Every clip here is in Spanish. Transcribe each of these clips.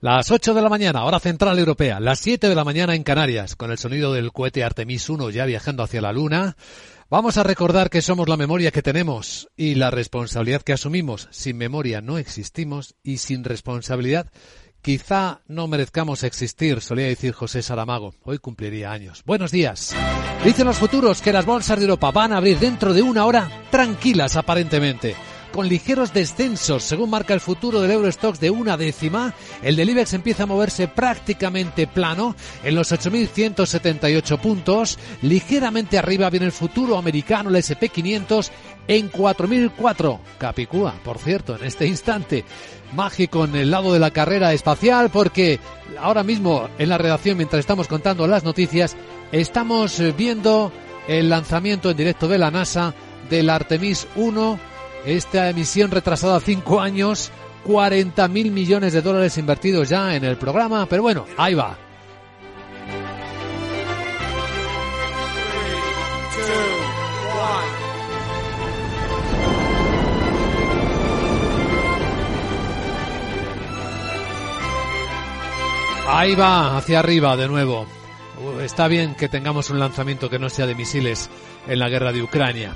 Las 8 de la mañana, hora central europea, las 7 de la mañana en Canarias, con el sonido del cohete Artemis 1 ya viajando hacia la Luna. Vamos a recordar que somos la memoria que tenemos y la responsabilidad que asumimos. Sin memoria no existimos y sin responsabilidad quizá no merezcamos existir, solía decir José Saramago. Hoy cumpliría años. Buenos días. Dicen los futuros que las bolsas de Europa van a abrir dentro de una hora tranquilas aparentemente con ligeros descensos, según marca el futuro del Eurostox de una décima. El del IBEX empieza a moverse prácticamente plano en los 8.178 puntos. Ligeramente arriba viene el futuro americano, el SP500, en 4.004. Capicúa, por cierto, en este instante. Mágico en el lado de la carrera espacial porque ahora mismo en la redacción, mientras estamos contando las noticias, estamos viendo el lanzamiento en directo de la NASA del Artemis 1 esta emisión retrasada cinco años, 40 mil millones de dólares invertidos ya en el programa, pero bueno, ahí va. Ahí va, hacia arriba de nuevo. Está bien que tengamos un lanzamiento que no sea de misiles en la guerra de Ucrania.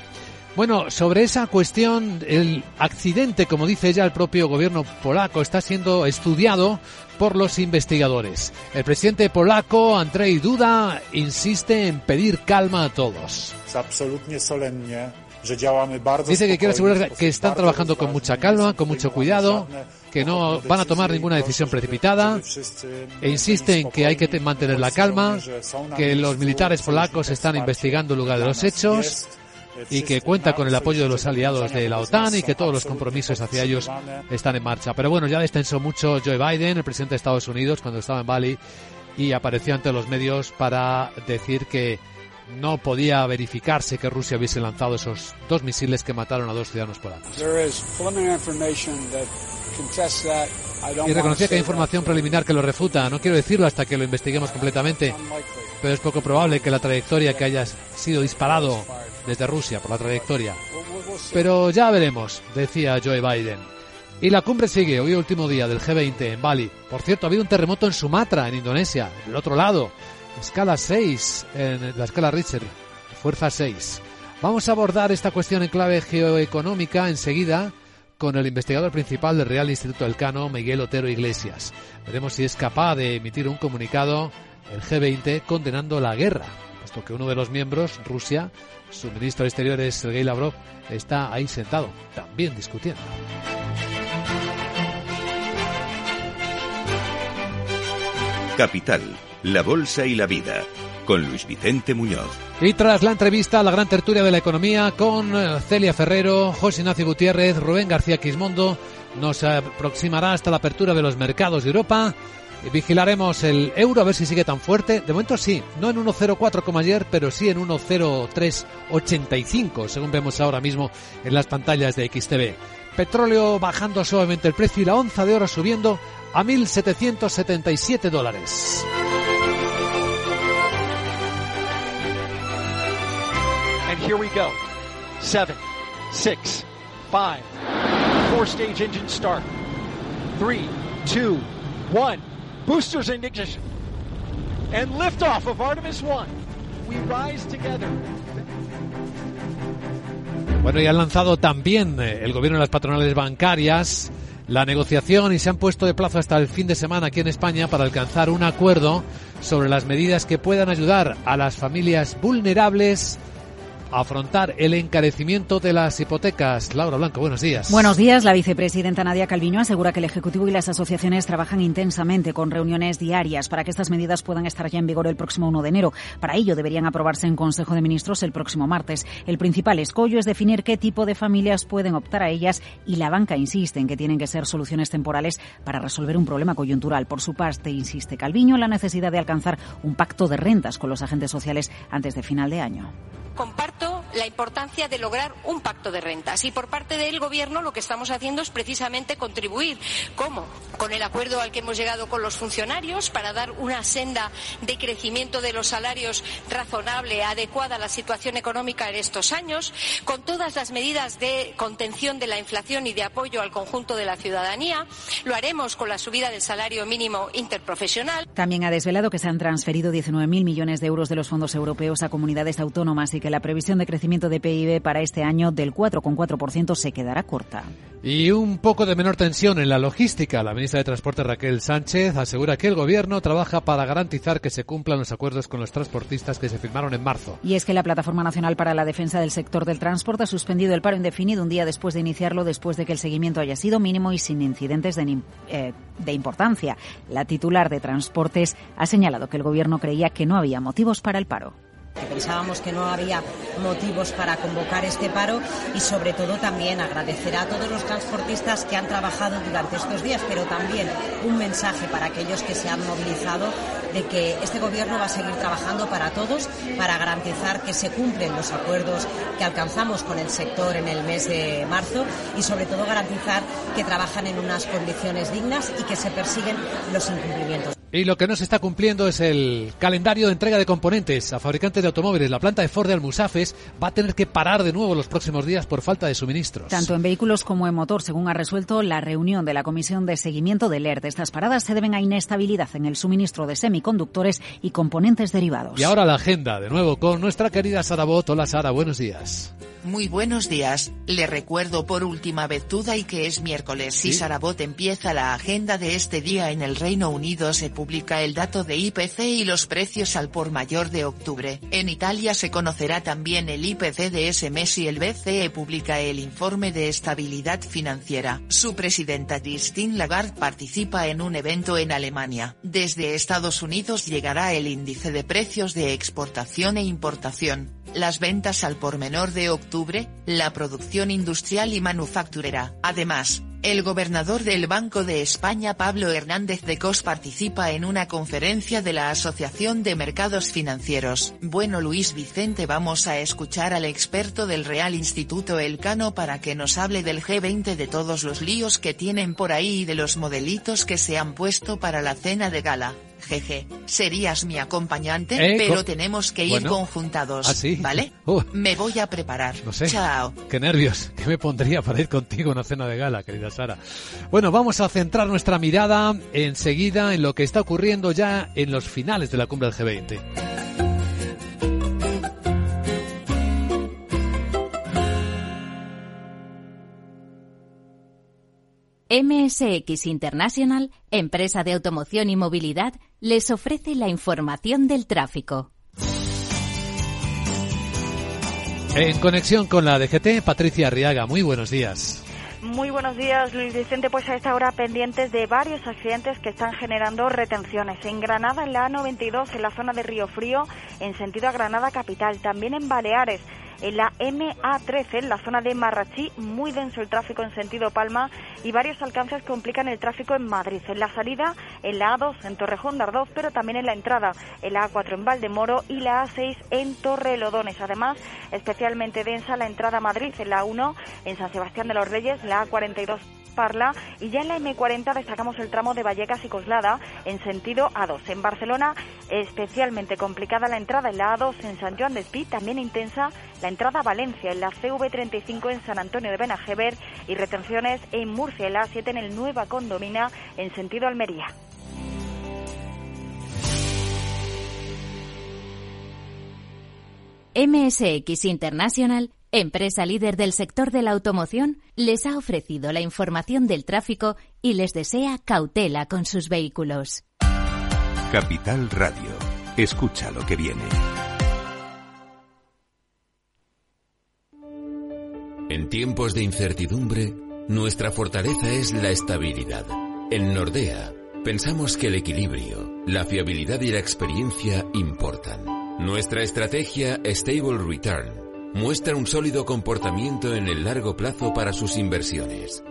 Bueno, sobre esa cuestión, el accidente, como dice ya el propio gobierno polaco, está siendo estudiado por los investigadores. El presidente polaco, Andrzej Duda, insiste en pedir calma a todos. Dice que quiere asegurar que están trabajando con mucha calma, con mucho cuidado, que no van a tomar ninguna decisión precipitada e insiste en que hay que mantener la calma, que los militares polacos están investigando el lugar de los hechos y que cuenta con el apoyo de los aliados de la OTAN y que todos los compromisos hacia ellos están en marcha. Pero bueno, ya destensó mucho Joe Biden, el presidente de Estados Unidos, cuando estaba en Bali y apareció ante los medios para decir que no podía verificarse que Rusia hubiese lanzado esos dos misiles que mataron a dos ciudadanos polacos. Y reconocía que hay información preliminar que lo refuta. No quiero decirlo hasta que lo investiguemos completamente, pero es poco probable que la trayectoria que haya sido disparado desde Rusia por la trayectoria. Pero ya veremos, decía Joe Biden. Y la cumbre sigue, hoy último día del G20 en Bali. Por cierto, ha habido un terremoto en Sumatra, en Indonesia, en el otro lado. Escala 6, en la escala Richter, fuerza 6. Vamos a abordar esta cuestión en clave geoeconómica enseguida con el investigador principal del Real Instituto del Cano, Miguel Otero Iglesias. Veremos si es capaz de emitir un comunicado, el G20, condenando la guerra, puesto que uno de los miembros, Rusia, su ministro de Exteriores, Sergei Lavrov, está ahí sentado, también discutiendo. Capital, la Bolsa y la Vida, con Luis Vicente Muñoz. Y tras la entrevista a la gran tertulia de la economía con eh, Celia Ferrero, José Ignacio Gutiérrez, Rubén García Quismondo, nos aproximará hasta la apertura de los mercados de Europa Vigilaremos el euro a ver si sigue tan fuerte. De momento sí, no en 1.04 como ayer, pero sí en 1.0385, según vemos ahora mismo en las pantallas de XTV. Petróleo bajando suavemente el precio y la onza de oro subiendo a 1.777 dólares. And here we go. Seven, six, five, four stage engine start. Three, two, one boosters in ignition, and liftoff of Artemis 1. We rise together. Bueno, y han lanzado también eh, el gobierno de las patronales bancarias la negociación y se han puesto de plazo hasta el fin de semana aquí en España para alcanzar un acuerdo sobre las medidas que puedan ayudar a las familias vulnerables afrontar el encarecimiento de las hipotecas. Laura Blanco, buenos días. Buenos días. La vicepresidenta Nadia Calviño asegura que el Ejecutivo y las asociaciones trabajan intensamente con reuniones diarias para que estas medidas puedan estar ya en vigor el próximo 1 de enero. Para ello deberían aprobarse en Consejo de Ministros el próximo martes. El principal escollo es definir qué tipo de familias pueden optar a ellas y la banca insiste en que tienen que ser soluciones temporales para resolver un problema coyuntural. Por su parte, insiste Calviño en la necesidad de alcanzar un pacto de rentas con los agentes sociales antes de final de año. Comparto la importancia de lograr un pacto de rentas. Y por parte del Gobierno lo que estamos haciendo es precisamente contribuir. ¿Cómo? Con el acuerdo al que hemos llegado con los funcionarios para dar una senda de crecimiento de los salarios razonable, adecuada a la situación económica en estos años, con todas las medidas de contención de la inflación y de apoyo al conjunto de la ciudadanía. Lo haremos con la subida del salario mínimo interprofesional. También ha desvelado que se han transferido 19.000 millones de euros de los fondos europeos a comunidades autónomas y que la previsión de crecimiento de PIB para este año del 4,4% se quedará corta. Y un poco de menor tensión en la logística. La ministra de Transporte Raquel Sánchez asegura que el gobierno trabaja para garantizar que se cumplan los acuerdos con los transportistas que se firmaron en marzo. Y es que la Plataforma Nacional para la Defensa del Sector del Transporte ha suspendido el paro indefinido un día después de iniciarlo, después de que el seguimiento haya sido mínimo y sin incidentes de, eh, de importancia. La titular de Transportes ha señalado que el gobierno creía que no había motivos para el paro. Pensábamos que no había motivos para convocar este paro y sobre todo también agradecer a todos los transportistas que han trabajado durante estos días, pero también un mensaje para aquellos que se han movilizado de que este gobierno va a seguir trabajando para todos para garantizar que se cumplen los acuerdos que alcanzamos con el sector en el mes de marzo y sobre todo garantizar que trabajan en unas condiciones dignas y que se persiguen los incumplimientos. Y lo que no se está cumpliendo es el calendario de entrega de componentes a fabricantes de automóviles. La planta de Ford de Almusafes va a tener que parar de nuevo los próximos días por falta de suministros. Tanto en vehículos como en motor, según ha resuelto la reunión de la Comisión de Seguimiento del ERT. Estas paradas se deben a inestabilidad en el suministro de semiconductores y componentes derivados. Y ahora la agenda, de nuevo con nuestra querida Sara Bot. Hola Sara, buenos días. Muy buenos días. Le recuerdo por última vez toda y que es miércoles y Sarabot empieza la agenda de este día en el Reino Unido se publica el dato de IPC y los precios al por mayor de octubre. En Italia se conocerá también el IPC de ese mes y el BCE publica el informe de estabilidad financiera. Su presidenta Christine Lagarde participa en un evento en Alemania. Desde Estados Unidos llegará el índice de precios de exportación e importación las ventas al por menor de octubre, la producción industrial y manufacturera. Además, el gobernador del Banco de España Pablo Hernández de Cos participa en una conferencia de la Asociación de Mercados Financieros. Bueno Luis Vicente vamos a escuchar al experto del Real Instituto Elcano para que nos hable del G20 de todos los líos que tienen por ahí y de los modelitos que se han puesto para la cena de gala. Jeje, serías mi acompañante, Eh, pero tenemos que ir Bueno. conjuntados, ¿Ah, sí? ¿vale? Uh. Me voy a preparar. No sé. Chao. Qué nervios. ¿Qué me pondría para ir contigo a una cena de gala, querida Sara? Bueno, vamos a centrar nuestra mirada enseguida en lo que está ocurriendo ya en los finales de la cumbre del G20. MSX International, empresa de automoción y movilidad, les ofrece la información del tráfico. En conexión con la DGT, Patricia Arriaga, muy buenos días. Muy buenos días, Luis Vicente. Pues a esta hora pendientes de varios accidentes que están generando retenciones. En Granada, en la A92, en la zona de Río Frío, en sentido a Granada capital. También en Baleares, en la MA13, en la zona de Marrachí, muy denso el tráfico en sentido Palma y varios alcances complican el tráfico en Madrid. En la salida, en la A2, en Torrejón de Ardoz, pero también en la entrada, en la A4 en Valdemoro y la A6 en Torrelodones. Además, especialmente densa la entrada a Madrid, en la A1, en San Sebastián de los Reyes, la A42 Parla y ya en la M40 destacamos el tramo de Vallecas y Coslada en sentido A2. En Barcelona especialmente complicada la entrada en la A2 en San Joan de Espí, también intensa la entrada a Valencia en la CV35 en San Antonio de Benajever y retenciones en Murcia en la A7 en el Nueva Condomina en sentido Almería. MSX International, empresa líder del sector de la automoción, les ha ofrecido la información del tráfico y les desea cautela con sus vehículos. Capital Radio. Escucha lo que viene. En tiempos de incertidumbre, nuestra fortaleza es la estabilidad. En Nordea, pensamos que el equilibrio, la fiabilidad y la experiencia importan. Nuestra estrategia Stable Return muestra un sólido comportamiento en el largo plazo para sus inversiones.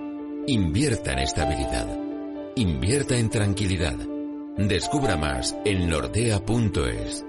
Invierta en estabilidad. Invierta en tranquilidad. Descubra más en nordea.es.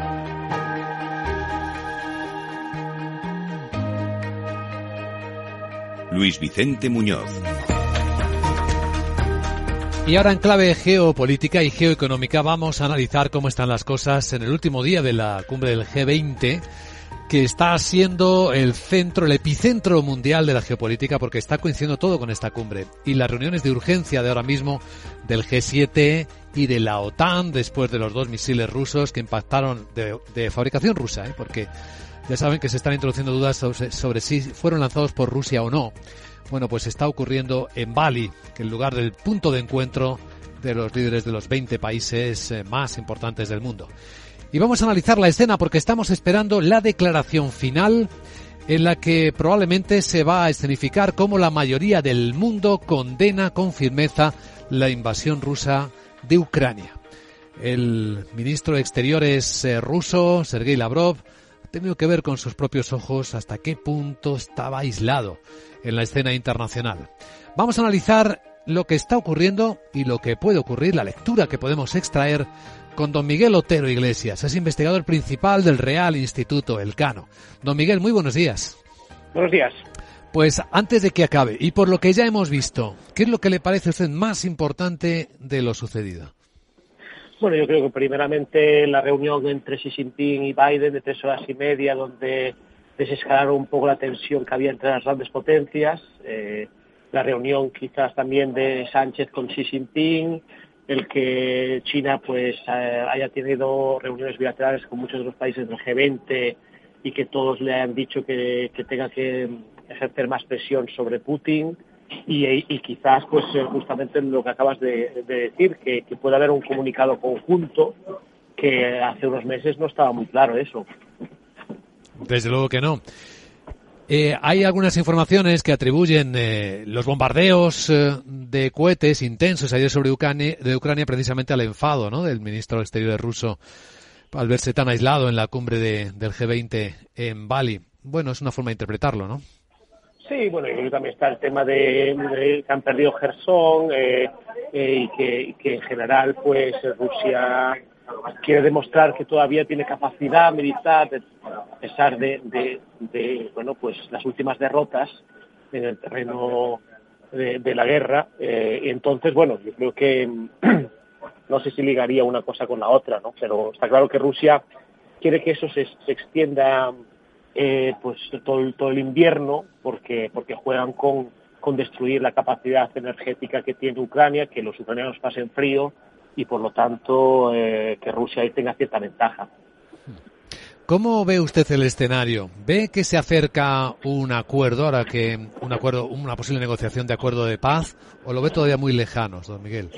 Luis Vicente Muñoz. Y ahora en clave geopolítica y geoeconómica vamos a analizar cómo están las cosas en el último día de la cumbre del G20 que está siendo el centro, el epicentro mundial de la geopolítica porque está coincidiendo todo con esta cumbre. Y las reuniones de urgencia de ahora mismo del G7 y de la OTAN después de los dos misiles rusos que impactaron de, fabricación rusa, ¿eh? porque ya saben que se están introduciendo dudas sobre, si fueron lanzados por Rusia o no. Bueno, pues está ocurriendo en Bali, que el lugar del punto de encuentro de los líderes de los 20 países eh, más importantes del mundo. Y vamos a analizar la escena porque estamos esperando la declaración final en la que probablemente se va a escenificar cómo la mayoría del mundo condena con firmeza la invasión rusa de Ucrania. El ministro de Exteriores eh, ruso, Sergei Lavrov, tenido que ver con sus propios ojos hasta qué punto estaba aislado en la escena internacional. Vamos a analizar lo que está ocurriendo y lo que puede ocurrir, la lectura que podemos extraer con don Miguel Otero Iglesias. Es investigador principal del Real Instituto Elcano. Don Miguel, muy buenos días. Buenos días. Pues antes de que acabe, y por lo que ya hemos visto, ¿qué es lo que le parece a usted más importante de lo sucedido? Bueno, yo creo que primeramente la reunión entre Xi Jinping y Biden de tres horas y media, donde desescalaron un poco la tensión que había entre las grandes potencias, eh, la reunión quizás también de Sánchez con Xi Jinping, el que China pues eh, haya tenido reuniones bilaterales con muchos de los países del G20 y que todos le hayan dicho que, que tenga que ejercer más presión sobre Putin y, quizás pues eh, justamente lo que acabas de, decir, que, puede haber un comunicado conjunto que hace unos meses no estaba muy claro eso. Desde luego que no. Eh, hay algunas informaciones que atribuyen eh, los bombardeos de cohetes intensos ayer sobre Ucrania, de precisamente al enfado del ministro de Exteriores ruso al verse tan aislado en la cumbre del G20 en Bali. Bueno, es una forma de interpretarlo, ¿no? Sí, bueno, y también está el tema de, que han perdido Gerson eh, eh, y, que, en general, pues Rusia quiere demostrar que todavía tiene capacidad militar a pesar de, bueno, pues las últimas derrotas en el terreno de, la guerra. Eh, entonces, bueno, yo creo que no sé si ligaría una cosa con la otra, ¿no? Pero está claro que Rusia quiere que eso se extienda eh, pues todo, todo, el invierno porque, porque juegan con, con destruir la capacidad energética que tiene Ucrania, que los ucranianos pasen frío y por lo tanto eh, que Rusia ahí tenga cierta ventaja. ¿Cómo ve usted el escenario? ¿Ve que se acerca un acuerdo, ahora que un acuerdo, una posible negociación de acuerdo de paz, o lo ve todavía muy lejano, don Miguel?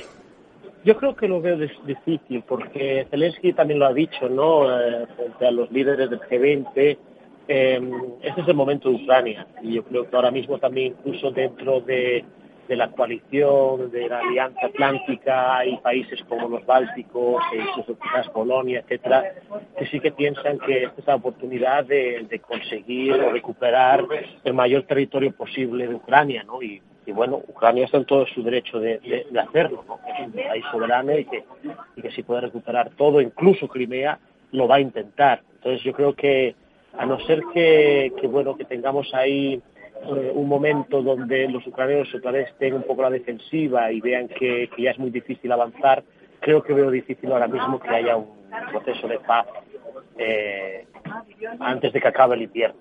Yo creo que lo veo difícil, porque Zelensky también lo ha dicho, ¿no? Eh, frente a los líderes del G20, eh, este es el momento de Ucrania y yo creo que ahora mismo también incluso dentro de, la coalición, de la Alianza Atlántica, hay países como los Bálticos, e incluso quizás Polonia, etcétera, que sí que piensan que esta es la oportunidad de, conseguir o recuperar el mayor territorio posible de Ucrania, ¿no? Y bueno, Ucrania está en todo su derecho de, hacerlo, ¿no? Es un país soberano y que, y que si puede recuperar todo, incluso Crimea, lo va a intentar. Entonces yo creo que a no ser que, bueno, que tengamos ahí eh, un momento donde los ucranianos otra vez estén un poco a la defensiva y vean que, ya es muy difícil avanzar, creo que veo difícil ahora mismo que haya un proceso de paz eh, antes de que acabe el invierno.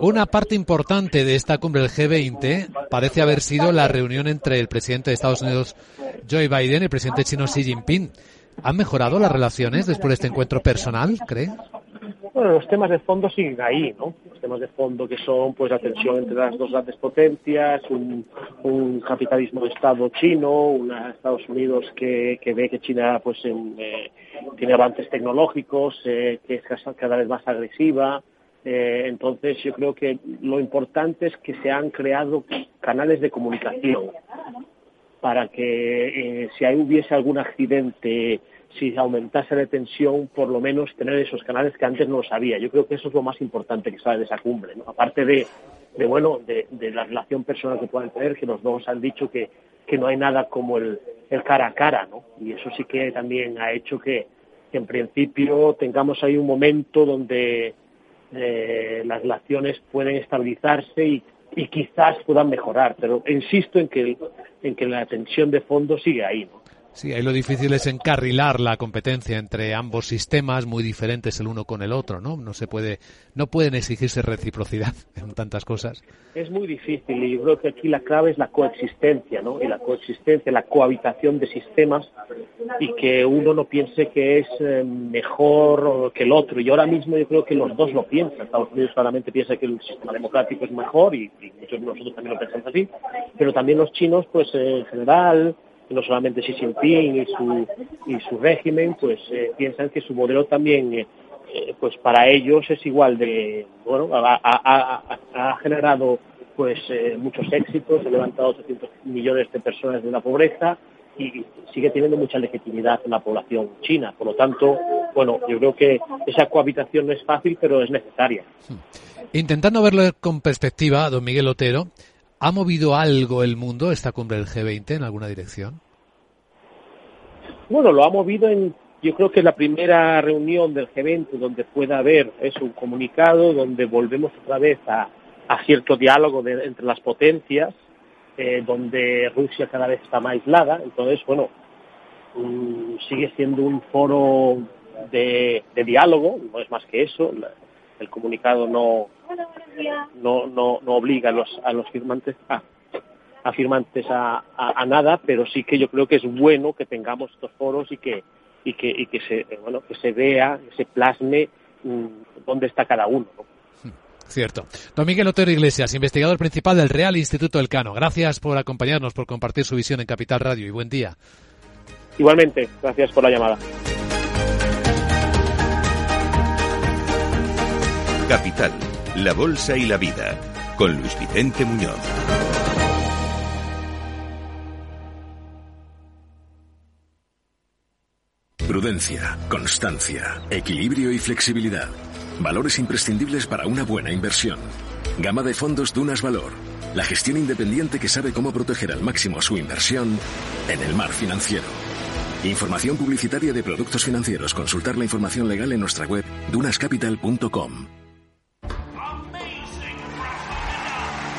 Una parte importante de esta cumbre del G20 parece haber sido la reunión entre el presidente de Estados Unidos, Joe Biden, y el presidente chino Xi Jinping. ¿Han mejorado las relaciones después de este encuentro personal, cree? Bueno, los temas de fondo siguen ahí, ¿no? Los temas de fondo que son pues la tensión entre las dos grandes potencias, un, capitalismo de Estado chino, una Estados Unidos que, ve que China pues eh, tiene avances tecnológicos, eh, que es cada vez más agresiva, eh, entonces, yo creo que lo importante es que se han creado canales de comunicación para que eh, si hubiese algún accidente, si aumentase la tensión, por lo menos tener esos canales que antes no lo sabía. Yo creo que eso es lo más importante que sale de esa cumbre, ¿no? aparte de, bueno, de, la relación personal que puedan tener, que los dos han dicho que, no hay nada como el, cara a cara, ¿no? Y eso sí que también ha hecho que, que en principio tengamos ahí un momento donde eh, las relaciones pueden estabilizarse y, y, quizás puedan mejorar, pero insisto en que, en que la tensión de fondo sigue ahí. ¿no? Sí, ahí lo difícil es encarrilar la competencia entre ambos sistemas muy diferentes el uno con el otro, ¿no? No se puede, no pueden exigirse reciprocidad en tantas cosas. Es muy difícil y yo creo que aquí la clave es la coexistencia, ¿no? Y la coexistencia, la cohabitación de sistemas y que uno no piense que es eh, mejor que el otro. Y ahora mismo yo creo que los dos lo piensan. Estados Unidos claramente piensa que el sistema democrático es mejor y, muchos de nosotros también lo pensamos así, pero también los chinos, pues en general no solamente Xi Jinping y su, y su régimen, pues eh, piensan que su modelo también, eh, eh, pues para ellos es igual de, bueno, ha, generado pues muchos éxitos, ha levantado 800 millones de personas de la pobreza y sigue teniendo mucha legitimidad en la población china. Por lo tanto, bueno, yo creo que esa cohabitación no es fácil, pero es necesaria. Intentando verlo con perspectiva, don Miguel Otero, ¿Ha movido algo el mundo esta cumbre del G20 en alguna dirección? Bueno, lo ha movido en, yo creo que la primera reunión del G20 donde pueda haber es un comunicado, donde volvemos otra vez a, cierto diálogo entre las potencias, eh, donde Rusia cada vez está más aislada. Entonces, bueno, mm, sigue siendo un foro de, diálogo, no es más que eso el comunicado no, no, no, no obliga a los, a los firmantes a, a firmantes a, a, nada, pero sí que yo creo que es bueno que tengamos estos foros y que, y que, y que se bueno que se vea, que se plasme mm, dónde está cada uno. Cierto. Don Miguel Otero Iglesias, investigador principal del Real Instituto del Cano. Gracias por acompañarnos, por compartir su visión en Capital Radio y buen día. Igualmente, gracias por la llamada. Capital, la Bolsa y la Vida, con Luis Vicente Muñoz. Prudencia, constancia, equilibrio y flexibilidad. Valores imprescindibles para una buena inversión. Gama de fondos Dunas Valor. La gestión independiente que sabe cómo proteger al máximo su inversión en el mar financiero. Información publicitaria de productos financieros. Consultar la información legal en nuestra web dunascapital.com.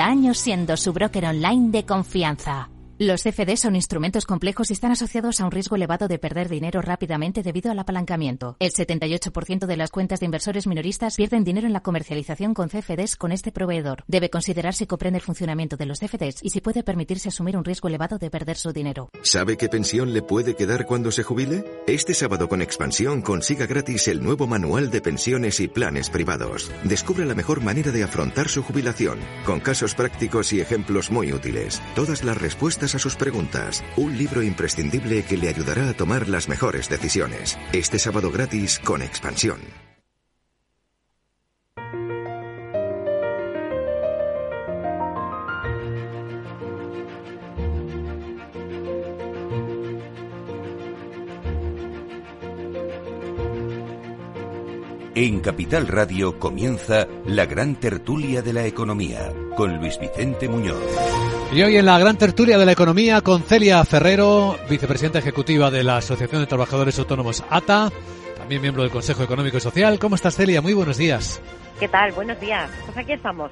años siendo su broker online de confianza. Los CFD son instrumentos complejos y están asociados a un riesgo elevado de perder dinero rápidamente debido al apalancamiento. El 78% de las cuentas de inversores minoristas pierden dinero en la comercialización con CFDs con este proveedor. Debe considerar si comprende el funcionamiento de los CFDs y si puede permitirse asumir un riesgo elevado de perder su dinero. ¿Sabe qué pensión le puede quedar cuando se jubile? Este sábado con Expansión consiga gratis el nuevo manual de pensiones y planes privados. Descubre la mejor manera de afrontar su jubilación, con casos prácticos y ejemplos muy útiles. Todas las respuestas a sus preguntas. Un libro imprescindible que le ayudará a tomar las mejores decisiones. Este sábado gratis con Expansión. En Capital Radio comienza la gran tertulia de la economía con Luis Vicente Muñoz. Y hoy en la gran tertulia de la economía con Celia Ferrero, vicepresidenta ejecutiva de la Asociación de Trabajadores Autónomos ATA, también miembro del Consejo Económico y Social. ¿Cómo estás Celia? Muy buenos días. ¿Qué tal? Buenos días. Pues aquí estamos.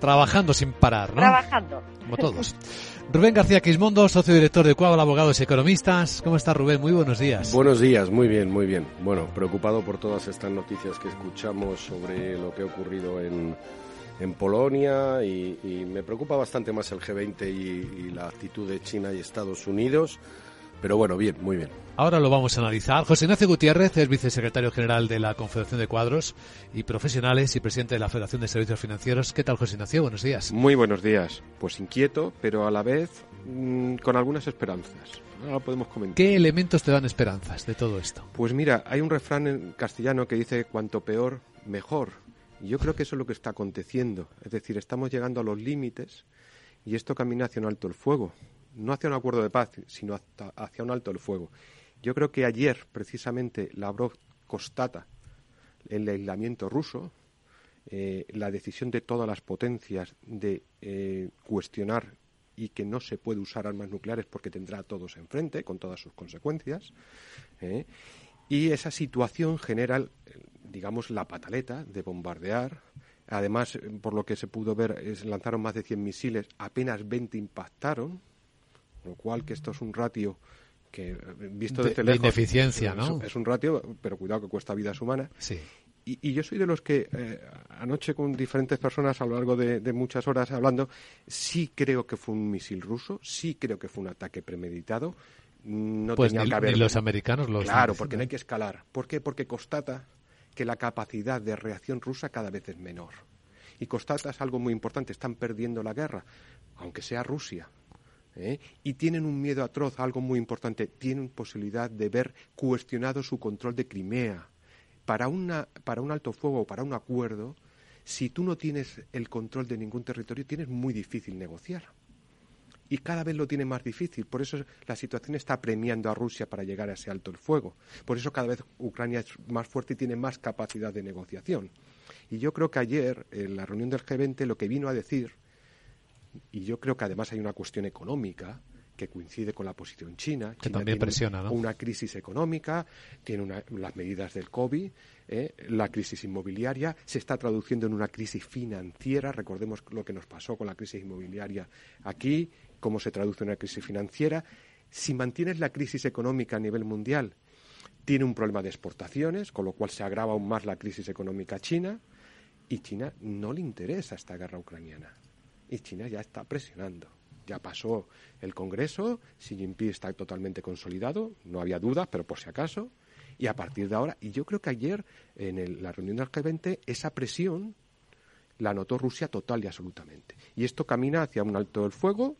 Trabajando sin parar, ¿no? Trabajando. Como todos. Rubén García Quismondo, socio director de Cuadro Abogados y Economistas. ¿Cómo está Rubén? Muy buenos días. Buenos días, muy bien, muy bien. Bueno, preocupado por todas estas noticias que escuchamos sobre lo que ha ocurrido en, en Polonia y, y, me preocupa bastante más el G20 y, y la actitud de China y Estados Unidos. Pero bueno, bien, muy bien. Ahora lo vamos a analizar. José Ignacio Gutiérrez es vicesecretario general de la Confederación de Cuadros y Profesionales y presidente de la Federación de Servicios Financieros. ¿Qué tal, José Ignacio? Buenos días. Muy buenos días. Pues inquieto, pero a la vez mmm, con algunas esperanzas. Ahora podemos comentar. ¿Qué elementos te dan esperanzas de todo esto? Pues mira, hay un refrán en castellano que dice cuanto peor, mejor. Yo creo que eso es lo que está aconteciendo. Es decir, estamos llegando a los límites y esto camina hacia un alto el fuego no hacia un acuerdo de paz, sino hacia un alto el fuego. Yo creo que ayer, precisamente, Lavrov constata el aislamiento ruso, eh, la decisión de todas las potencias de eh, cuestionar y que no se puede usar armas nucleares porque tendrá a todos enfrente, con todas sus consecuencias. Eh, y esa situación genera, digamos, la pataleta de bombardear. Además, por lo que se pudo ver, es, lanzaron más de 100 misiles, apenas 20 impactaron lo cual que esto es un ratio que visto de, desde lejos de ineficiencia, ¿no? Es, es, un ratio, pero cuidado que cuesta vidas humanas. Sí. Y, y, yo soy de los que eh, anoche con diferentes personas a lo largo de, de, muchas horas hablando, sí creo que fue un misil ruso, sí creo que fue un ataque premeditado. No pues tenía ni, que haber. Ni los americanos lo Claro, porque no hay que escalar. ¿Por qué? Porque constata que la capacidad de reacción rusa cada vez es menor. Y constatas algo muy importante, están perdiendo la guerra, aunque sea Rusia. ¿eh? y tienen un miedo atroz, algo muy importante, tienen posibilidad de ver cuestionado su control de Crimea. Para, una, para un alto fuego o para un acuerdo, si tú no tienes el control de ningún territorio, tienes muy difícil negociar. Y cada vez lo tiene más difícil. Por eso la situación está premiando a Rusia para llegar a ese alto el fuego. Por eso cada vez Ucrania es más fuerte y tiene más capacidad de negociación. Y yo creo que ayer, en la reunión del G20, lo que vino a decir y yo creo que además hay una cuestión económica que coincide con la posición china. Que china también tiene presiona, ¿no? Una crisis económica, tiene una, las medidas del COVID, ¿eh? la crisis inmobiliaria, se está traduciendo en una crisis financiera. Recordemos lo que nos pasó con la crisis inmobiliaria aquí, cómo se traduce una crisis financiera. Si mantienes la crisis económica a nivel mundial, tiene un problema de exportaciones, con lo cual se agrava aún más la crisis económica china. Y China no le interesa esta guerra ucraniana y China ya está presionando. Ya pasó el Congreso, Xi Jinping está totalmente consolidado, no había dudas, pero por si acaso, y a partir de ahora, y yo creo que ayer en el, la reunión del G20, esa presión la notó Rusia total y absolutamente. Y esto camina hacia un alto del fuego,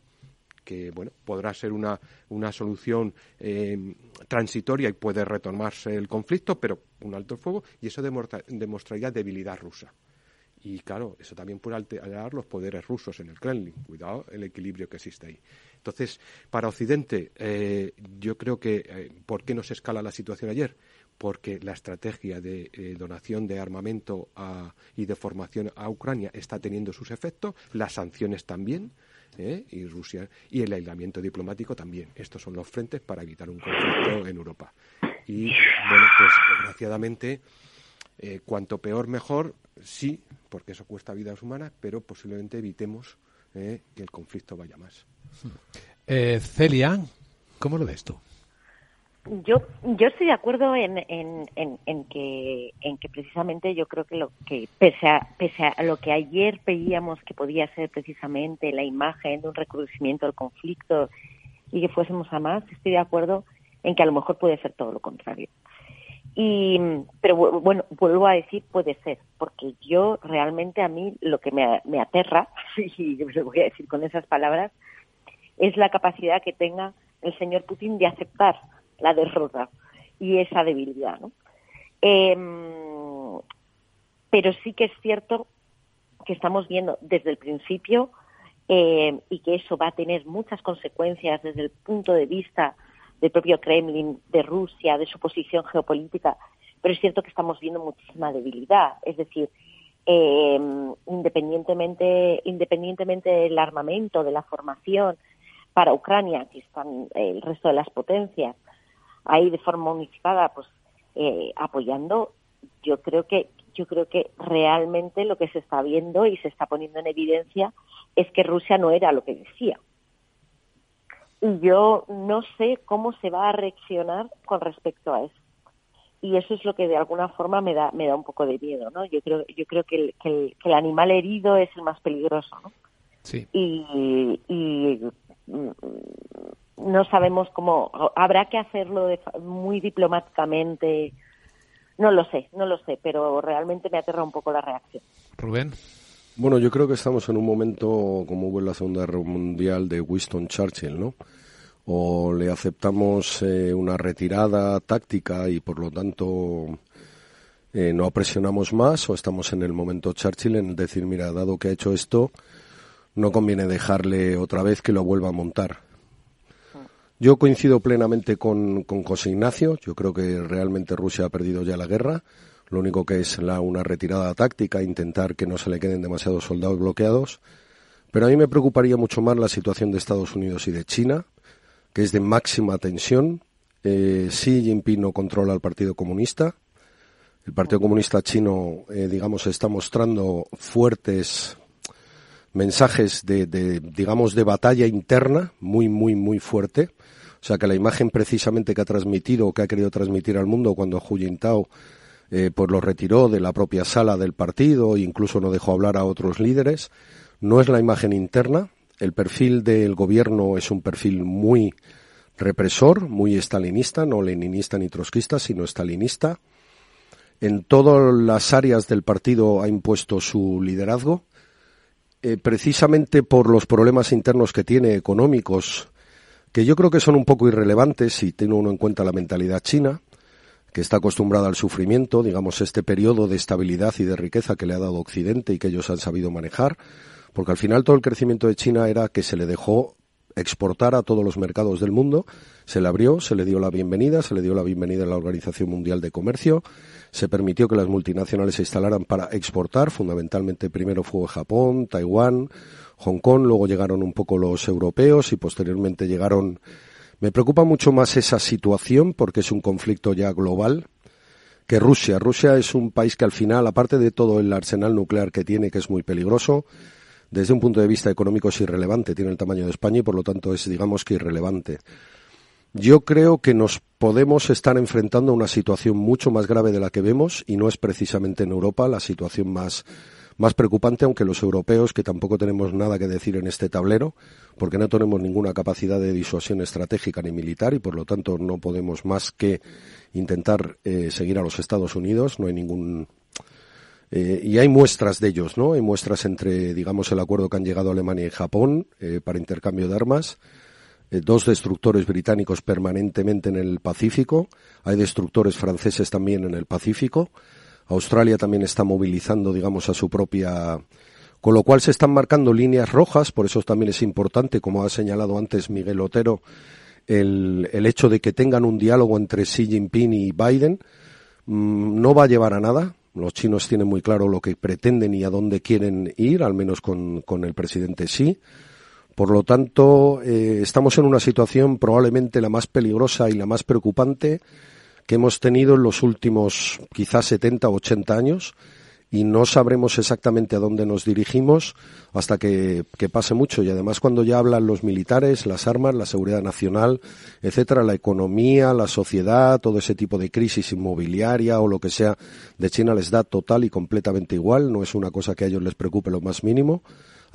que bueno, podrá ser una, una solución eh, transitoria y puede retomarse el conflicto, pero un alto fuego, y eso demostra, demostraría debilidad rusa. Y claro, eso también puede alterar los poderes rusos en el Kremlin. Cuidado el equilibrio que existe ahí. Entonces, para Occidente, eh, yo creo que, eh, ¿por qué no se escala la situación ayer? Porque la estrategia de eh, donación de armamento y de formación a Ucrania está teniendo sus efectos, las sanciones también, ¿eh? y Rusia, y el aislamiento diplomático también. Estos son los frentes para evitar un conflicto en Europa. Y, bueno, pues desgraciadamente, eh, cuanto peor mejor, sí, porque eso cuesta vidas humanas, pero posiblemente evitemos eh, que el conflicto vaya más. Eh, Celia, ¿cómo lo ves tú? Yo, yo estoy de acuerdo en, en, en, que, en que precisamente yo creo que lo que pese a, lo que ayer veíamos que podía ser precisamente la imagen de un recrudecimiento del conflicto y que fuésemos a más, estoy de acuerdo en que a lo mejor puede ser todo lo contrario. Y, pero bueno, vuelvo a decir puede ser, porque yo realmente a mí lo que me, me aterra, y lo voy a decir con esas palabras, es la capacidad que tenga el señor Putin de aceptar la derrota y esa debilidad. ¿no? Em, pero sí que es cierto que estamos viendo desde el principio eh, y que eso va a tener muchas consecuencias desde el punto de vista del propio Kremlin, de Rusia, de su posición geopolítica, pero es cierto que estamos viendo muchísima debilidad. Es decir, em, independientemente, independientemente del armamento, de la formación para Ucrania, que están el resto de las potencias, ahí de forma unificada pues eh, apoyando yo creo que yo creo que realmente lo que se está viendo y se está poniendo en evidencia es que Rusia no era lo que decía. Y yo no sé cómo se va a reaccionar con respecto a eso. Y eso es lo que de alguna forma me da me da un poco de miedo no yo creo yo creo que el, que el, animal herido es el más peligroso no sí. Y, y mm, no sabemos cómo habrá que hacerlo muy diplomáticamente. No lo sé no lo sé pero realmente me aterra un poco la reacción. Rubén. Bueno yo creo que estamos en un momento como hubo en la segunda guerra mundial de Winston Churchill no o le aceptamos eh, una retirada táctica y por lo tanto eh, no presionamos más o estamos en el momento Churchill en decir mira dado que ha hecho esto no conviene dejarle otra vez que lo vuelva a montar yo coincido plenamente con, José Ignacio. Yo creo que realmente Rusia ha perdido ya la guerra. Lo único que es la, una retirada táctica, intentar que no se le queden demasiados soldados bloqueados. Pero a mí me preocuparía mucho más la situación de Estados Unidos y de China, que es de máxima tensión. Eh, Xi Jinping no controla al Partido Comunista. El Partido Comunista chino, eh, digamos, está mostrando fuertes mensajes de, de, digamos, de batalla interna muy, muy, muy fuerte. O sea que la imagen precisamente que ha transmitido, que ha querido transmitir al mundo cuando Hu Jintao eh, pues lo retiró de la propia sala del partido e incluso no dejó hablar a otros líderes, no es la imagen interna. El perfil del gobierno es un perfil muy represor, muy estalinista, no leninista ni trotskista, sino estalinista. En todas las áreas del partido ha impuesto su liderazgo, eh, precisamente por los problemas internos que tiene económicos que yo creo que son un poco irrelevantes si tiene uno en cuenta la mentalidad china, que está acostumbrada al sufrimiento, digamos, este periodo de estabilidad y de riqueza que le ha dado Occidente y que ellos han sabido manejar, porque al final todo el crecimiento de China era que se le dejó exportar a todos los mercados del mundo, se le abrió, se le dio la bienvenida, se le dio la bienvenida a la Organización Mundial de Comercio, se permitió que las multinacionales se instalaran para exportar, fundamentalmente primero fue Japón, Taiwán, Hong Kong, luego llegaron un poco los europeos y posteriormente llegaron. Me preocupa mucho más esa situación porque es un conflicto ya global que Rusia. Rusia es un país que al final, aparte de todo el arsenal nuclear que tiene, que es muy peligroso, desde un punto de vista económico es irrelevante, tiene el tamaño de España y por lo tanto es, digamos que irrelevante. Yo creo que nos podemos estar enfrentando a una situación mucho más grave de la que vemos y no es precisamente en Europa la situación más más preocupante, aunque los europeos, que tampoco tenemos nada que decir en este tablero, porque no tenemos ninguna capacidad de disuasión estratégica ni militar y por lo tanto no podemos más que intentar eh, seguir a los Estados Unidos. No hay ningún eh, y hay muestras de ellos, ¿no? Hay muestras entre, digamos, el acuerdo que han llegado Alemania y Japón eh, para intercambio de armas, dos destructores británicos permanentemente en el Pacífico, hay destructores franceses también en el Pacífico, Australia también está movilizando, digamos, a su propia con lo cual se están marcando líneas rojas, por eso también es importante, como ha señalado antes Miguel Otero, el, el hecho de que tengan un diálogo entre Xi Jinping y Biden mm, no va a llevar a nada. Los chinos tienen muy claro lo que pretenden y a dónde quieren ir, al menos con, con el presidente Xi. Por lo tanto, eh, estamos en una situación probablemente la más peligrosa y la más preocupante que hemos tenido en los últimos quizás 70 o 80 años y no sabremos exactamente a dónde nos dirigimos hasta que, pase mucho. Y además cuando ya hablan los militares, las armas, la seguridad nacional, etcétera, la economía, la sociedad, todo ese tipo de crisis inmobiliaria o lo que sea de China les da total y completamente igual. No es una cosa que a ellos les preocupe lo más mínimo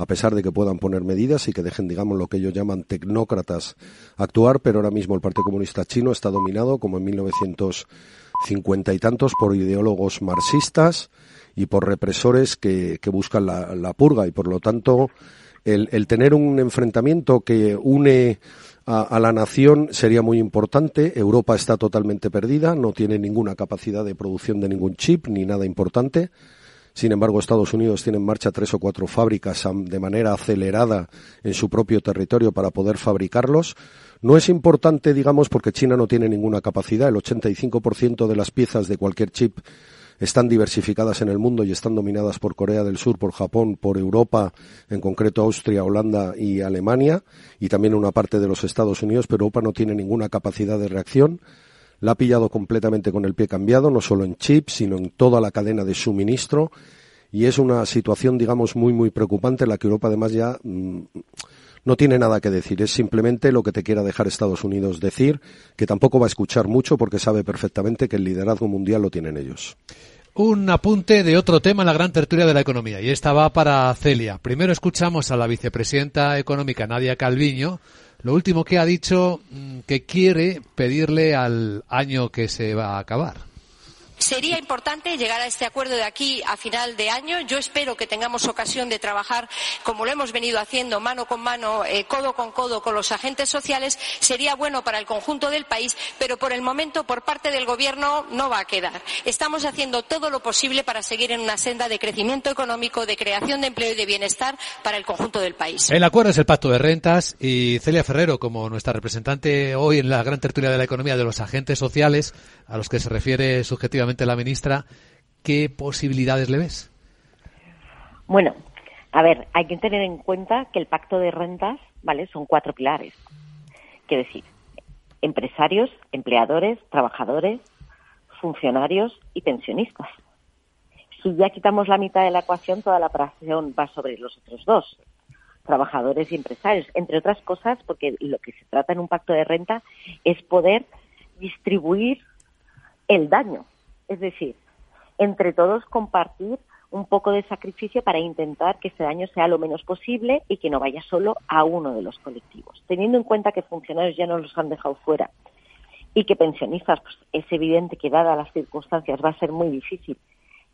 a pesar de que puedan poner medidas y que dejen, digamos, lo que ellos llaman tecnócratas actuar, pero ahora mismo el Partido Comunista Chino está dominado, como en 1950 y tantos, por ideólogos marxistas, y por represores que, buscan la, purga y por lo tanto el, tener un enfrentamiento que une a, la nación sería muy importante. Europa está totalmente perdida, no tiene ninguna capacidad de producción de ningún chip ni nada importante. Sin embargo, Estados Unidos tiene en marcha tres o cuatro fábricas de manera acelerada en su propio territorio para poder fabricarlos. No es importante, digamos, porque China no tiene ninguna capacidad. El 85% de las piezas de cualquier chip están diversificadas en el mundo y están dominadas por Corea del Sur, por Japón, por Europa, en concreto Austria, Holanda y Alemania, y también una parte de los Estados Unidos, pero Europa no tiene ninguna capacidad de reacción. La ha pillado completamente con el pie cambiado, no solo en chips, sino en toda la cadena de suministro. Y es una situación, digamos, muy, muy preocupante, en la que Europa además ya mm, no tiene nada que decir. Es simplemente lo que te quiera dejar Estados Unidos decir, que tampoco va a escuchar mucho porque sabe perfectamente que el liderazgo mundial lo tienen ellos. Un apunte de otro tema en la gran tertulia de la economía, y esta va para Celia. Primero escuchamos a la vicepresidenta económica Nadia Calviño. Lo último que ha dicho mm, que quiere pedirle al año que se va a acabar. Sería importante llegar a este acuerdo de aquí a final de año. Yo espero que tengamos ocasión de trabajar, como lo hemos venido haciendo, mano con mano, eh, codo con codo con los agentes sociales. Sería bueno para el conjunto del país, pero por el momento, por parte del Gobierno, no va a quedar. Estamos haciendo todo lo posible para seguir en una senda de crecimiento económico, de creación de empleo y de bienestar para el conjunto del país. El acuerdo es el pacto de rentas y Celia Ferrero, como nuestra representante hoy en la gran tertulia de la economía de los agentes sociales, a los que se refiere subjetivamente la ministra, ¿qué posibilidades le ves? Bueno, a ver, hay que tener en cuenta que el pacto de rentas, ¿vale? Son cuatro pilares. Quiero decir, empresarios, empleadores, trabajadores, funcionarios y pensionistas. Si ya quitamos la mitad de la ecuación, toda la operación va sobre los otros dos, trabajadores y empresarios, entre otras cosas, porque lo que se trata en un pacto de renta es poder distribuir el daño. Es decir, entre todos compartir un poco de sacrificio para intentar que ese daño sea lo menos posible y que no vaya solo a uno de los colectivos. Teniendo en cuenta que funcionarios ya no los han dejado fuera y que pensionistas, pues es evidente que dadas las circunstancias va a ser muy difícil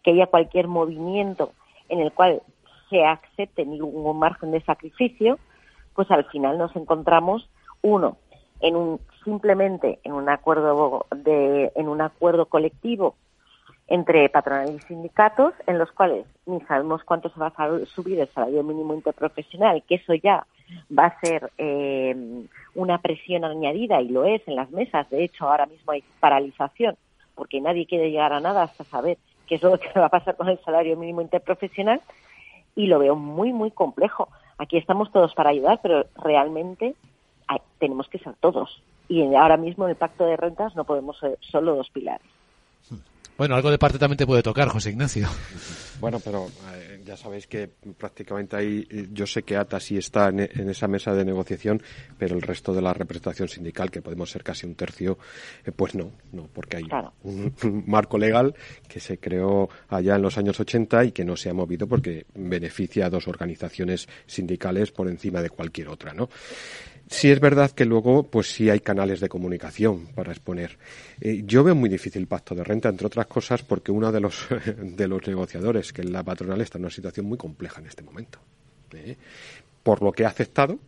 que haya cualquier movimiento en el cual se acepte ningún margen de sacrificio, pues al final nos encontramos, uno, en un simplemente en un acuerdo de en un acuerdo colectivo entre patronal y sindicatos en los cuales ni sabemos cuánto se va a subir el salario mínimo interprofesional que eso ya va a ser eh, una presión añadida y lo es en las mesas de hecho ahora mismo hay paralización porque nadie quiere llegar a nada hasta saber qué es lo que va a pasar con el salario mínimo interprofesional y lo veo muy muy complejo aquí estamos todos para ayudar pero realmente tenemos que ser todos. Y ahora mismo en el pacto de rentas no podemos ser solo dos pilares. Bueno, algo de parte también te puede tocar, José Ignacio. Bueno, pero eh, ya sabéis que prácticamente ahí, eh, yo sé que ATA sí está en, esa mesa de negociación, pero el resto de la representación sindical, que podemos ser casi un tercio, eh, pues no, no, porque hay un, marco legal que se creó allá en los años 80 y que no se ha movido porque beneficia a dos organizaciones sindicales por encima de cualquier otra, ¿no? Sí es verdad que luego, pues sí hay canales de comunicación para exponer. Eh, yo veo muy difícil pacto de renta, entre otras cosas, porque uno de los, de los negociadores, que es la patronal, está en una situación muy compleja en este momento. ¿eh? Por lo que ha aceptado,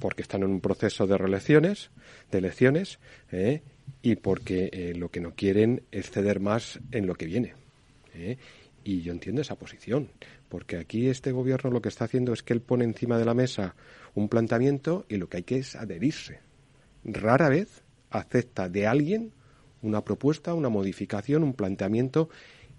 porque están en un proceso de reelecciones, de elecciones, ¿eh? y porque lo que no quieren es ceder más en lo que viene. Y yo entiendo esa posición, porque aquí este gobierno lo que está haciendo es que él pone encima de la mesa un planteamiento y lo que hay que es adherirse. Rara vez acepta de alguien una propuesta, una modificación, un planteamiento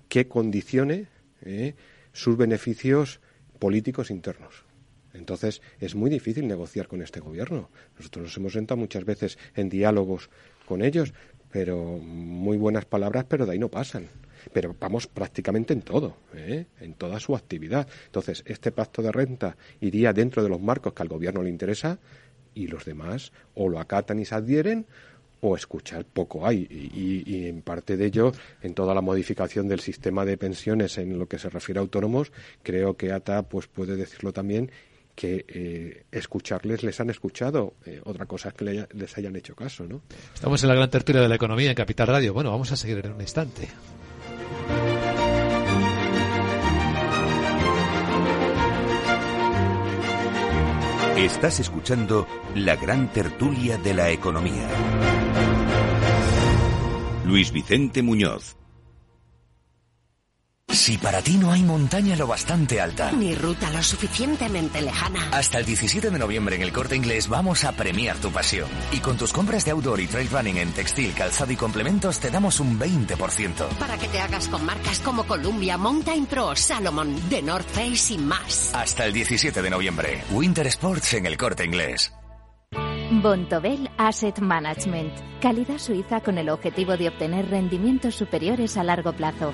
que condicione eh, sus beneficios políticos internos. Entonces es muy difícil negociar con este gobierno. Nosotros nos hemos sentado muchas veces en diálogos con ellos, pero muy buenas palabras, pero de ahí no pasan. Pero vamos prácticamente en todo, ¿eh? en toda su actividad. Entonces, este pacto de renta iría dentro de los marcos que al gobierno le interesa y los demás o lo acatan y se adhieren o escuchar poco hay. Y, en parte de ello, en toda la modificación del sistema de pensiones en lo que se refiere a autónomos, creo que ATA pues puede decirlo también que eh, escucharles les han escuchado. Eh, otra cosa es que les hayan hecho caso, ¿no? Estamos en la gran tertulia de la economía en Capital Radio. Bueno, vamos a seguir en un instante. Estás escuchando la gran tertulia de la economía. Luis Vicente Muñoz. Si para ti no hay montaña lo bastante alta, ni ruta lo suficientemente lejana, hasta el 17 de noviembre en el Corte Inglés vamos a premiar tu pasión. Y con tus compras de outdoor y trail running en textil, calzado y complementos te damos un 20%. Para que te hagas con marcas como Columbia, Mountain Pro, Salomon, The North Face y más. Hasta el 17 de noviembre, Winter Sports en el Corte Inglés. Bontobel Asset Management. Calidad suiza con el objetivo de obtener rendimientos superiores a largo plazo.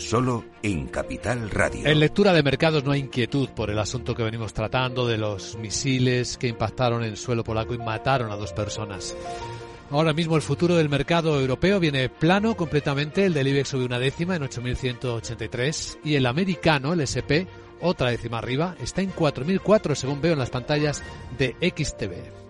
solo en Capital Radio. En lectura de mercados no hay inquietud por el asunto que venimos tratando de los misiles que impactaron en suelo polaco y mataron a dos personas. Ahora mismo el futuro del mercado europeo viene plano completamente, el del IBEX sube una décima en 8.183 y el americano, el SP, otra décima arriba, está en 4.004 según veo en las pantallas de XTV.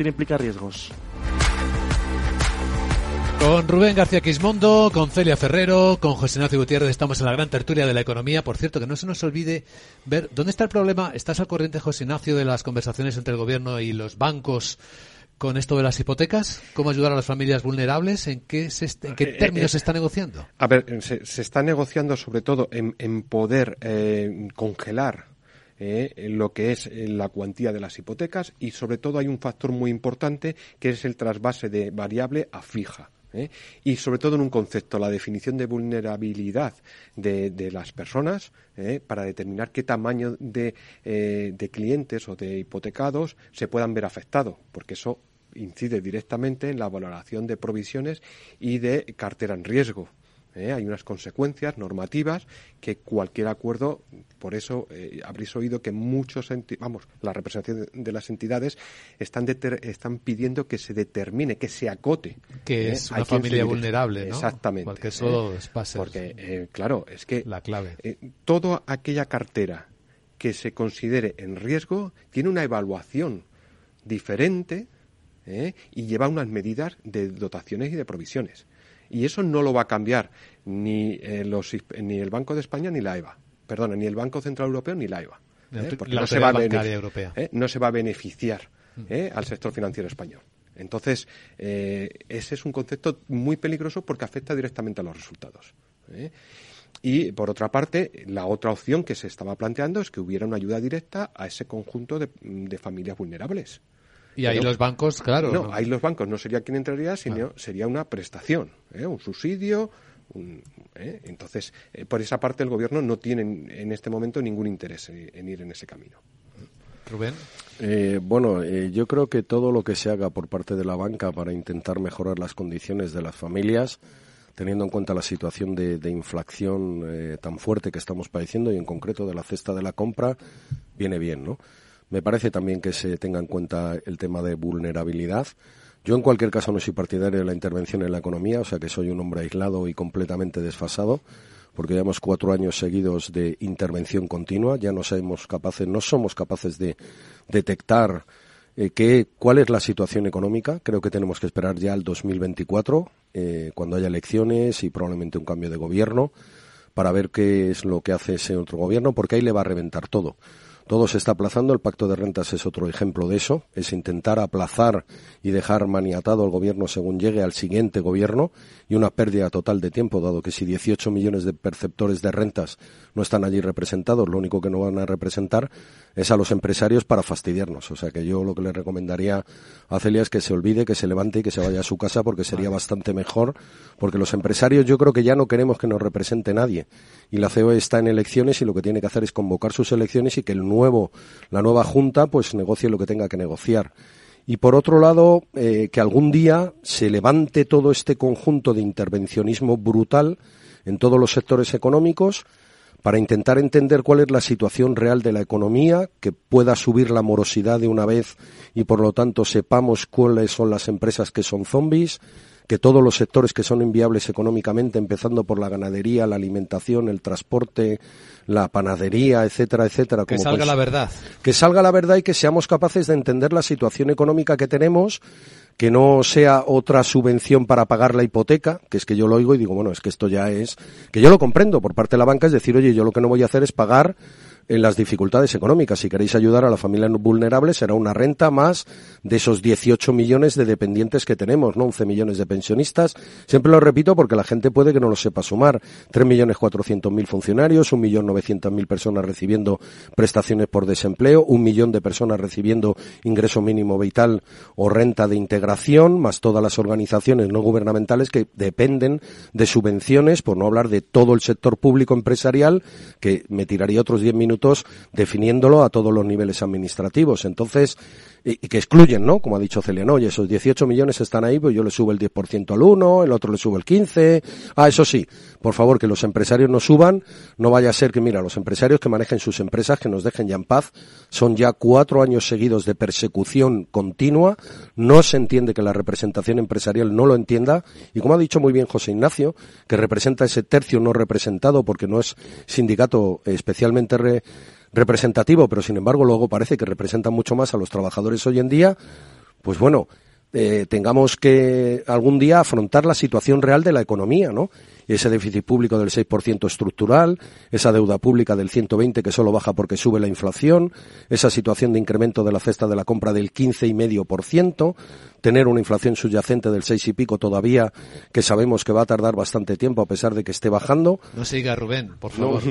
Invertir implica riesgos. Con Rubén García Quismondo, con Celia Ferrero, con José Ignacio Gutiérrez estamos en la gran tertulia de la economía. Por cierto, que no se nos olvide ver dónde está el problema. ¿Estás al corriente, José Ignacio, de las conversaciones entre el gobierno y los bancos con esto de las hipotecas? ¿Cómo ayudar a las familias vulnerables? ¿En qué, en qué eh, términos se está negociando? A ver, se, está negociando sobre todo en, poder eh, congelar eh, lo que es eh, la cuantía de las hipotecas y sobre todo hay un factor muy importante que es el trasvase de variable a fija. ¿eh? y sobre todo en un concepto, la definición de vulnerabilidad de, las personas para determinar qué tamaño de, de, clientes o de hipotecados se puedan ver afectados, porque eso incide directamente en la valoración de provisiones y de cartera en riesgo. ¿Eh? hay unas consecuencias normativas que cualquier acuerdo, por eso eh, habréis oído que muchos, vamos, la representación de las entidades están, están pidiendo que se determine, que se acote. Que ¿eh? es una familia vulnerable, ¿no? Exactamente. Porque eso es Porque, claro, es que la clave. toda aquella cartera que se considere en riesgo tiene una evaluación diferente y lleva unas medidas de dotaciones y de provisiones. Y eso no lo va a cambiar ni, eh, los, ni el Banco de España ni la EVA. Perdona, ni el Banco Central Europeo ni la EVA. ¿eh? Porque no se, va ¿eh? no se va a beneficiar mm. al sector financiero español. Entonces, ese es un concepto muy peligroso porque afecta directamente a los resultados. Y, por otra parte, la otra opción que se estaba planteando es que hubiera una ayuda directa a ese conjunto de familias vulnerables. Y ahí los bancos, claro. No, ahí los bancos no sería quien entraría, sino sería una prestación, ¿eh? un subsidio ¿eh? Entonces, eh, por esa parte, el Gobierno no tiene en este momento ningún interés en, ir en ese camino. Rubén. Eh, bueno, yo creo que todo lo que se haga por parte de la banca para intentar mejorar las condiciones de las familias, teniendo en cuenta la situación de, de inflación tan fuerte que estamos padeciendo y en concreto de la cesta de la compra, viene bien, ¿no? Me parece también que se tenga en cuenta el tema de vulnerabilidad. Yo en cualquier caso no soy partidario de la intervención en la economía, o sea que soy un hombre aislado y completamente desfasado, porque llevamos cuatro años seguidos de intervención continua, ya no somos capaces, no somos capaces de detectar eh, cuál es la situación económica. Creo que tenemos que esperar ya al 2024, eh, cuando haya elecciones y probablemente un cambio de gobierno, para ver qué es lo que hace ese otro gobierno, porque ahí le va a reventar todo. Todo se está aplazando, el pacto de rentas es otro ejemplo de eso, es intentar aplazar y dejar maniatado al gobierno según llegue al siguiente gobierno y una pérdida total de tiempo, dado que si 18 millones de perceptores de rentas no están allí representados, lo único que no van a representar es a los empresarios para fastidiarnos. O sea que yo lo que le recomendaría a Celia es que se olvide, que se levante y que se vaya a su casa porque sería bastante mejor, porque los empresarios yo creo que ya no queremos que nos represente nadie. Y la COE está en elecciones y lo que tiene que hacer es convocar sus elecciones y que el nuevo, la nueva Junta pues negocie lo que tenga que negociar. Y por otro lado, eh, que algún día se levante todo este conjunto de intervencionismo brutal en todos los sectores económicos para intentar entender cuál es la situación real de la economía, que pueda subir la morosidad de una vez y por lo tanto sepamos cuáles son las empresas que son zombies, que todos los sectores que son inviables económicamente, empezando por la ganadería, la alimentación, el transporte, la panadería, etcétera, etcétera. Que salga la verdad. Que salga la verdad y que seamos capaces de entender la situación económica que tenemos que no sea otra subvención para pagar la hipoteca, que es que yo lo oigo y digo, bueno, es que esto ya es, que yo lo comprendo por parte de la banca, es decir, oye, yo lo que no voy a hacer es pagar en las dificultades económicas. Si queréis ayudar a la familia vulnerable, será una renta más de esos 18 millones de dependientes que tenemos, ¿no? 11 millones de pensionistas. Siempre lo repito porque la gente puede que no lo sepa sumar. 3 millones 400 mil funcionarios, 1 millón 900 mil personas recibiendo prestaciones por desempleo, un millón de personas recibiendo ingreso mínimo vital o renta de integración, más todas las organizaciones no gubernamentales que dependen de subvenciones, por no hablar de todo el sector público empresarial, que me tiraría otros 10 minutos definiéndolo a todos los niveles administrativos. Entonces, y, que excluyen, ¿no? Como ha dicho Celia, oye, esos 18 millones están ahí, pues yo le subo el 10% al uno, el otro le subo el 15. Ah, eso sí, por favor, que los empresarios no suban, no vaya a ser que, mira, los empresarios que manejen sus empresas, que nos dejen ya en paz, son ya cuatro años seguidos de persecución continua, no se entiende que la representación empresarial no lo entienda, y como ha dicho muy bien José Ignacio, que representa ese tercio no representado porque no es sindicato especialmente representativo, pero sin embargo luego parece que representa mucho más a los trabajadores hoy en día, pues bueno, eh, tengamos que algún día afrontar la situación real de la economía, ¿no? ese déficit público del 6% estructural, esa deuda pública del 120 que solo baja porque sube la inflación, esa situación de incremento de la cesta de la compra del 15,5%, tener una inflación subyacente del 6 y pico todavía que sabemos que va a tardar bastante tiempo a pesar de que esté bajando. No siga Rubén, por favor.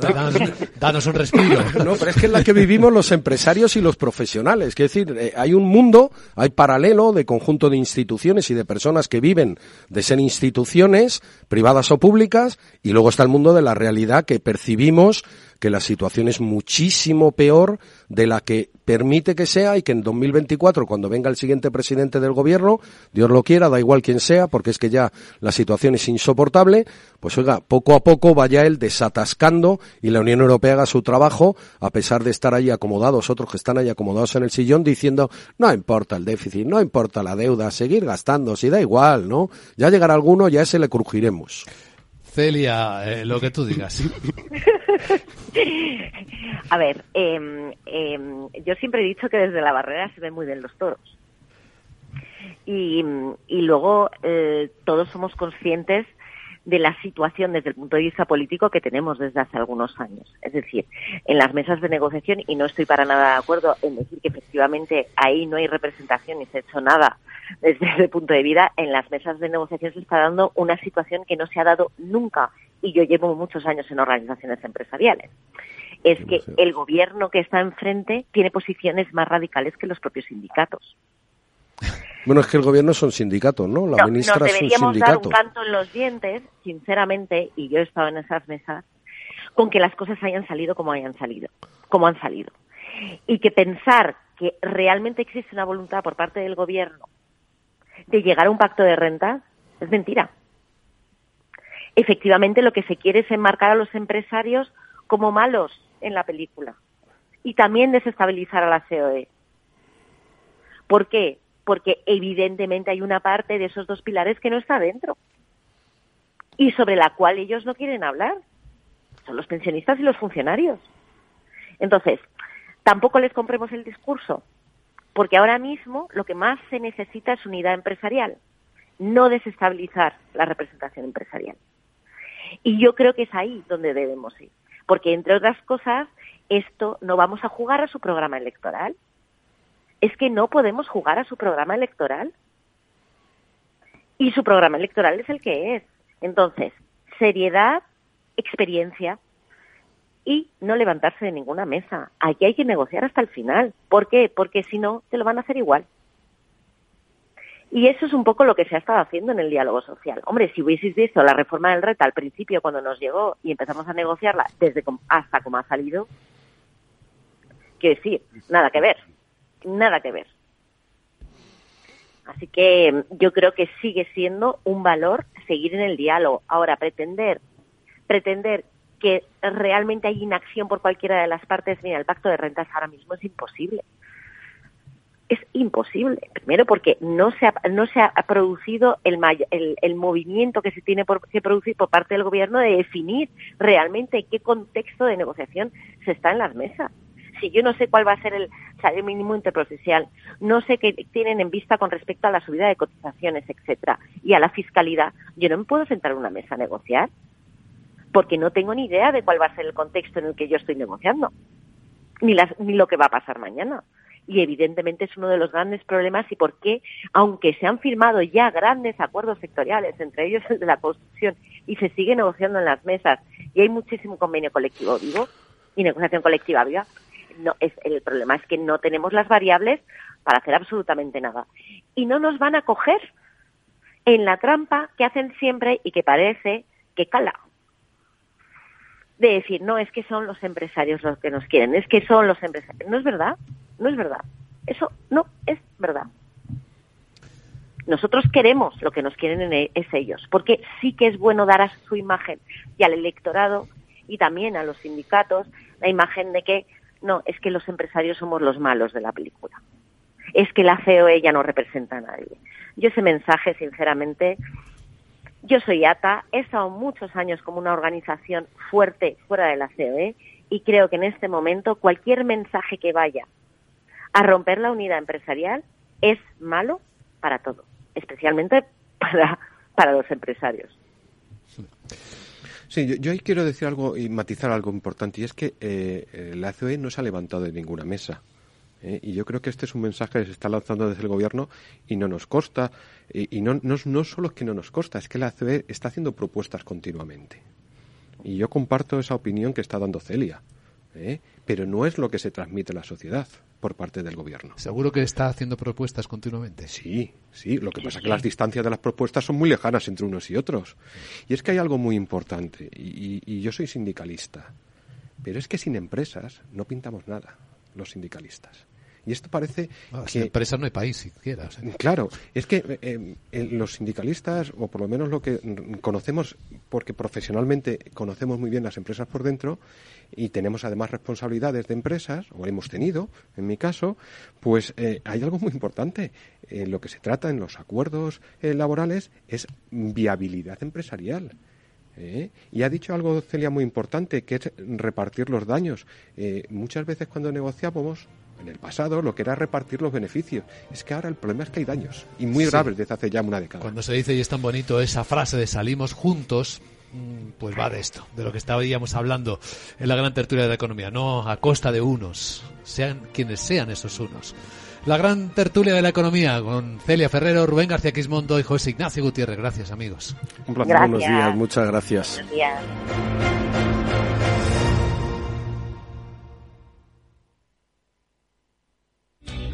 danos, un respiro. No, pero es que es la que vivimos los empresarios y los profesionales. Es decir, eh, hay un mundo, hay paralelo de conjunto de instituciones y de personas que viven de ser instituciones privadas o públicas, y luego está el mundo de la realidad que percibimos que la situación es muchísimo peor de la que permite que sea y que en 2024, cuando venga el siguiente presidente del gobierno, Dios lo quiera, da igual quién sea, porque es que ya la situación es insoportable, pues oiga, poco a poco vaya él desatascando y la Unión Europea haga su trabajo, a pesar de estar ahí acomodados, otros que están ahí acomodados en el sillón, diciendo, no importa el déficit, no importa la deuda, seguir gastando, si da igual, ¿no? Ya llegará alguno, ya ese le crujiremos. Celia, eh, lo que tú digas. A ver, em, yo siempre he dicho que desde la barrera se ven muy bien los toros. Y, y luego eh, todos somos conscientes de la situación desde el punto de vista político que tenemos desde hace algunos años. Es decir, en las mesas de negociación, y no estoy para nada de acuerdo en decir que efectivamente ahí no hay representación ni se ha hecho nada desde ese punto de vista, en las mesas de negociación se está dando una situación que no se ha dado nunca, y yo llevo muchos años en organizaciones empresariales. Es que el gobierno que está enfrente tiene posiciones más radicales que los propios sindicatos. Bueno, es que el gobierno son sindicatos, ¿no? La ministra nos es un deberíamos dar sindicato. un canto en los dientes, sinceramente, y yo he estado en esas mesas, con que las cosas hayan salido como hayan salido, como han salido. Y que pensar que realmente existe una voluntad por parte del gobierno de llegar a un pacto de rentas es mentira. Efectivamente, lo que se quiere es enmarcar a los empresarios como malos en la película y también desestabilizar a la COE. ¿Por qué? Porque evidentemente hay una parte de esos dos pilares que no está dentro y sobre la cual ellos no quieren hablar. Son los pensionistas y los funcionarios. Entonces, tampoco les compremos el discurso, porque ahora mismo lo que más se necesita es unidad empresarial, no desestabilizar la representación empresarial. Y yo creo que es ahí donde debemos ir, porque entre otras cosas, esto no vamos a jugar a su programa electoral. Es que no podemos jugar a su programa electoral. Y su programa electoral es el que es. Entonces, seriedad, experiencia y no levantarse de ninguna mesa. Aquí hay que negociar hasta el final. ¿Por qué? Porque si no, te lo van a hacer igual. Y eso es un poco lo que se ha estado haciendo en el diálogo social. Hombre, si hubieseis visto la reforma del RETA al principio cuando nos llegó y empezamos a negociarla desde hasta como ha salido, quiero decir, nada que ver, nada que ver. Así que mm, yo creo que sigue siendo un valor seguir en el diálogo. Ahora, pretender, pretender que realmente hay inacción por cualquiera de las partes, mira, el pacto de rentas ahora mismo es imposible. Es imposible. Primero porque no se ha, no se ha producido el, el, el movimiento que se tiene por, que producir por parte del gobierno de definir realmente en qué contexto de negociación se está en las mesas. Si yo no sé cuál va a ser el salario mínimo interprofesional, no sé qué tienen en vista con respecto a la subida de cotizaciones, etcétera, y a la fiscalidad, yo no me puedo sentar en una mesa a negociar porque no tengo ni idea de cuál va a ser el contexto en el que yo estoy negociando, ni, las, ni lo que va a pasar mañana. Y evidentemente es uno de los grandes problemas y por qué, aunque se han firmado ya grandes acuerdos sectoriales, entre ellos el de la construcción, y se sigue negociando en las mesas, y hay muchísimo convenio colectivo vivo y negociación colectiva viva, no, es, el problema es que no tenemos las variables para hacer absolutamente nada. Y no nos van a coger en la trampa que hacen siempre y que parece que cala de decir, no, es que son los empresarios los que nos quieren, es que son los empresarios. No es verdad, no es verdad. Eso no es verdad. Nosotros queremos lo que nos quieren en e- es ellos, porque sí que es bueno dar a su imagen y al electorado y también a los sindicatos la imagen de que no, es que los empresarios somos los malos de la película. Es que la COE ya no representa a nadie. Yo ese mensaje, sinceramente, yo soy ATA, he estado muchos años como una organización fuerte fuera de la COE y creo que en este momento cualquier mensaje que vaya a romper la unidad empresarial es malo para todo, especialmente para, para los empresarios. Sí, yo, yo ahí quiero decir algo y matizar algo importante, y es que eh, la COE no se ha levantado de ninguna mesa. ¿eh? Y yo creo que este es un mensaje que se está lanzando desde el gobierno y no nos consta. Y, no, no, no solo es que no nos consta, es que la COE está haciendo propuestas continuamente. Y yo comparto esa opinión que está dando Celia. ¿Eh? Pero no es lo que se transmite a la sociedad por parte del gobierno. Seguro que está haciendo propuestas continuamente. Sí, sí. Lo que pasa es que las distancias de las propuestas son muy lejanas entre unos y otros. Y es que hay algo muy importante. Y, y- y yo soy sindicalista. Pero es que sin empresas no pintamos nada, los sindicalistas. Y esto parece Ah, que... sin empresas no hay país siquiera. o sea. Claro, es que eh, eh, los sindicalistas, o por lo menos lo que conocemos, porque profesionalmente conocemos muy bien las empresas por dentro y tenemos además responsabilidades de empresas, o hemos tenido, en mi caso, pues eh, hay algo muy importante. Eh, lo que se trata en los acuerdos eh, laborales es viabilidad empresarial. Y ha dicho algo, Celia, muy importante, que es repartir los daños. Muchas veces cuando negociábamos, en el pasado, lo que era repartir los beneficios. Es que ahora el problema es que hay daños, y muy Sí. graves desde hace ya una década. Cuando se dice y es tan bonito esa frase de salimos juntos, mm, pues va de esto, de lo que estábamos hablando en la gran tertulia de la economía, no a costa de unos, sean quienes sean esos unos. La gran tertulia de la economía con Celia Ferrero, Rubén García Quismondo y José Ignacio Gutiérrez. Gracias, amigos. Un placer, Gracias. buenos días, muchas gracias. Buenos días.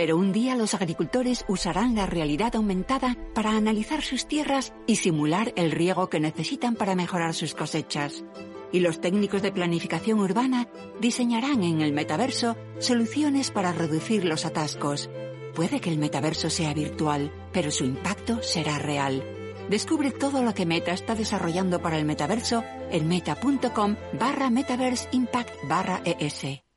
Pero un día los agricultores usarán la realidad aumentada para analizar sus tierras y simular el riego que necesitan para mejorar sus cosechas. Y los técnicos de planificación urbana diseñarán en el metaverso soluciones para reducir los atascos. Puede que el metaverso sea virtual, pero su impacto será real. Descubre todo lo que Meta está desarrollando para el metaverso en meta.com barra metaverse impact barra ES.